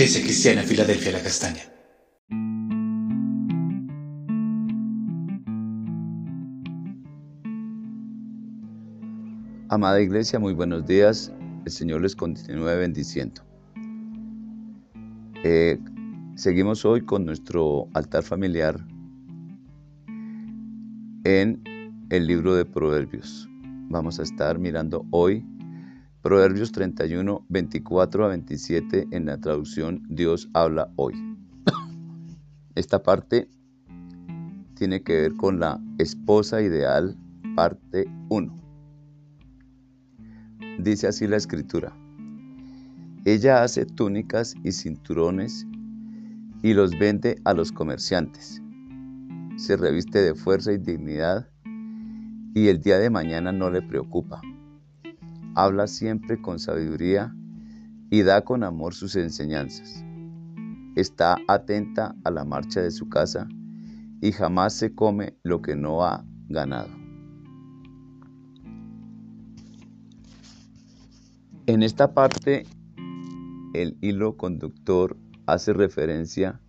Iglesia Cristiana Filadelfia La Castaña. Amada Iglesia, muy buenos días. El Señor les continúe bendiciendo. Eh, seguimos hoy con nuestro altar familiar en el libro de Proverbios. Vamos a estar mirando hoy Proverbios 31, 24 a 27 en la traducción Dios habla hoy. Esta parte tiene que ver con la esposa ideal, parte 1. Dice así la escritura. Ella hace túnicas y cinturones y los vende a los comerciantes. Se reviste de fuerza y dignidad y el día de mañana no le preocupa habla siempre con sabiduría y da con amor sus enseñanzas. Está atenta a la marcha de su casa y jamás se come lo que no ha ganado. En esta parte, el hilo conductor hace referencia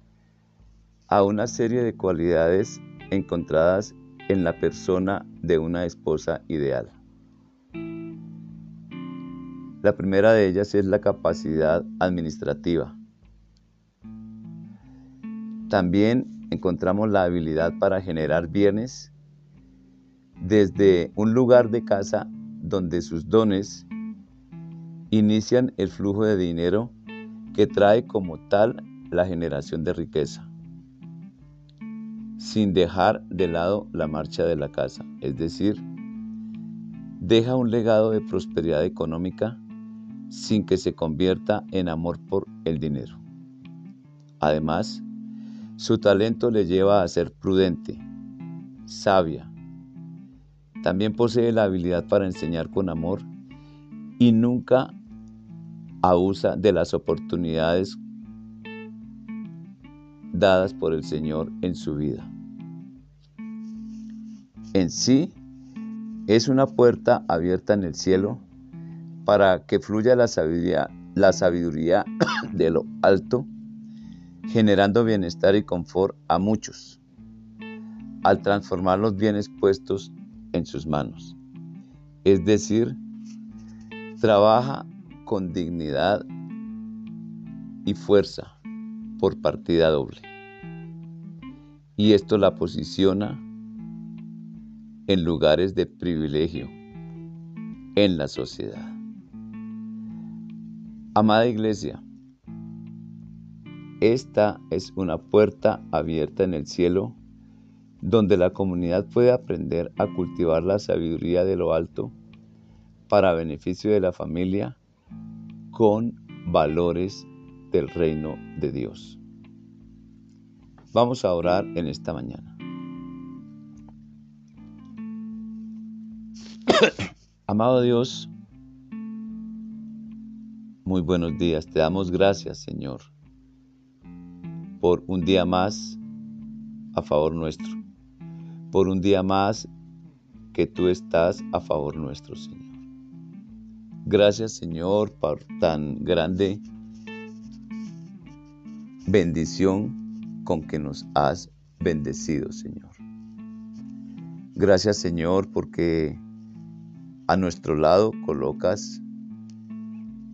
a una serie de cualidades encontradas en la persona de una esposa ideal. La primera de ellas es la capacidad administrativa. También encontramos la habilidad para generar bienes desde un lugar de casa donde sus dones inician el flujo de dinero que trae como tal la generación de riqueza, sin dejar de lado la marcha de la casa, es decir, deja un legado de prosperidad económica sin que se convierta en amor por el dinero. Además, su talento le lleva a ser prudente, sabia. También posee la habilidad para enseñar con amor y nunca abusa de las oportunidades dadas por el Señor en su vida. En sí, es una puerta abierta en el cielo para que fluya la sabiduría, de lo alto, generando bienestar y confort a muchos, al transformar los bienes puestos en sus manos. Es decir, trabaja con dignidad y fuerza por partida doble. Y esto la posiciona en lugares de privilegio en la sociedad. Amada Iglesia, esta es una puerta abierta en el cielo donde la comunidad puede aprender a cultivar la sabiduría de lo alto para beneficio de la familia con valores del reino de Dios. Vamos a orar en esta mañana. Amado Dios, muy buenos días. Te damos gracias, Señor, por un día más a favor nuestro, por un día más que tú estás a favor nuestro, Señor. Gracias, Señor, por tan grande bendición con que nos has bendecido, Señor. Gracias, Señor, porque a nuestro lado colocas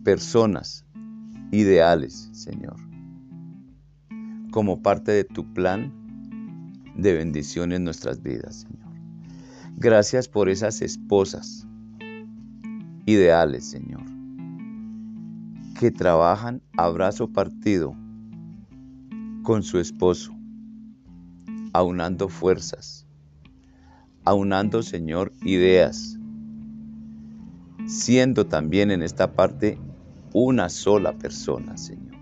personas ideales, Señor, como parte de tu plan de bendición en nuestras vidas, Señor. Gracias por esas esposas ideales, Señor, que trabajan a brazo partido con su esposo, aunando fuerzas, aunando, Señor, ideas, siendo también en esta parte una sola persona, Señor.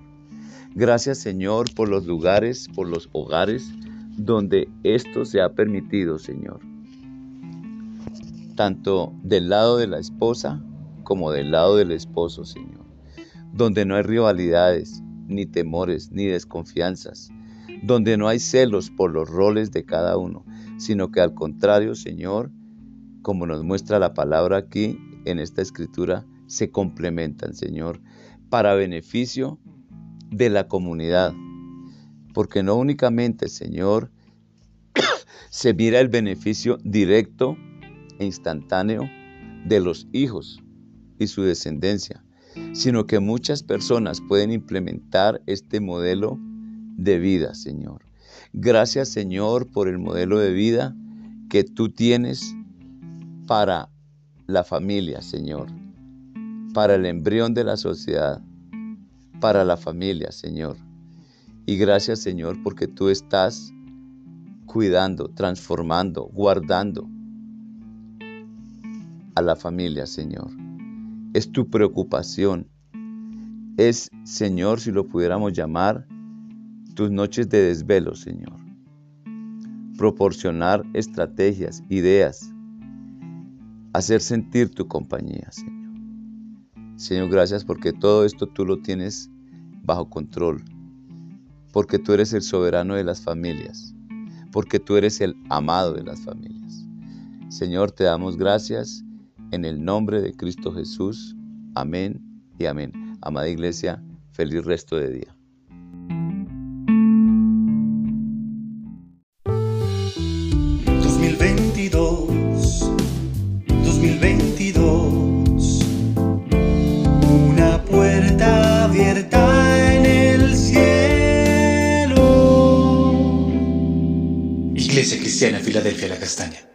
Gracias, Señor, por los lugares, por los hogares donde esto se ha permitido, Señor. Tanto del lado de la esposa como del lado del esposo, Señor. Donde no hay rivalidades, ni temores, ni desconfianzas. Donde no hay celos por los roles de cada uno, sino que al contrario, Señor, como nos muestra la palabra aquí en esta escritura, se complementan, Señor, para beneficio de la comunidad. Porque no únicamente, Señor, se mira el beneficio directo e instantáneo de los hijos y su descendencia, sino que muchas personas pueden implementar este modelo de vida, Señor. Gracias, Señor, por el modelo de vida que tú tienes para la familia, Señor, para el embrión de la sociedad, para la familia, Señor. Y gracias, Señor, porque tú estás cuidando, transformando, guardando a la familia, Señor. Es tu preocupación. Es, Señor, si lo pudiéramos llamar, tus noches de desvelo, Señor. Proporcionar estrategias, ideas, hacer sentir tu compañía, Señor. Señor, gracias porque todo esto tú lo tienes bajo control, porque tú eres el soberano de las familias, porque tú eres el amado de las familias. Señor, te damos gracias en el nombre de Cristo Jesús. Amén y amén. Amada iglesia, feliz resto de día. Filadelfia La Castaña.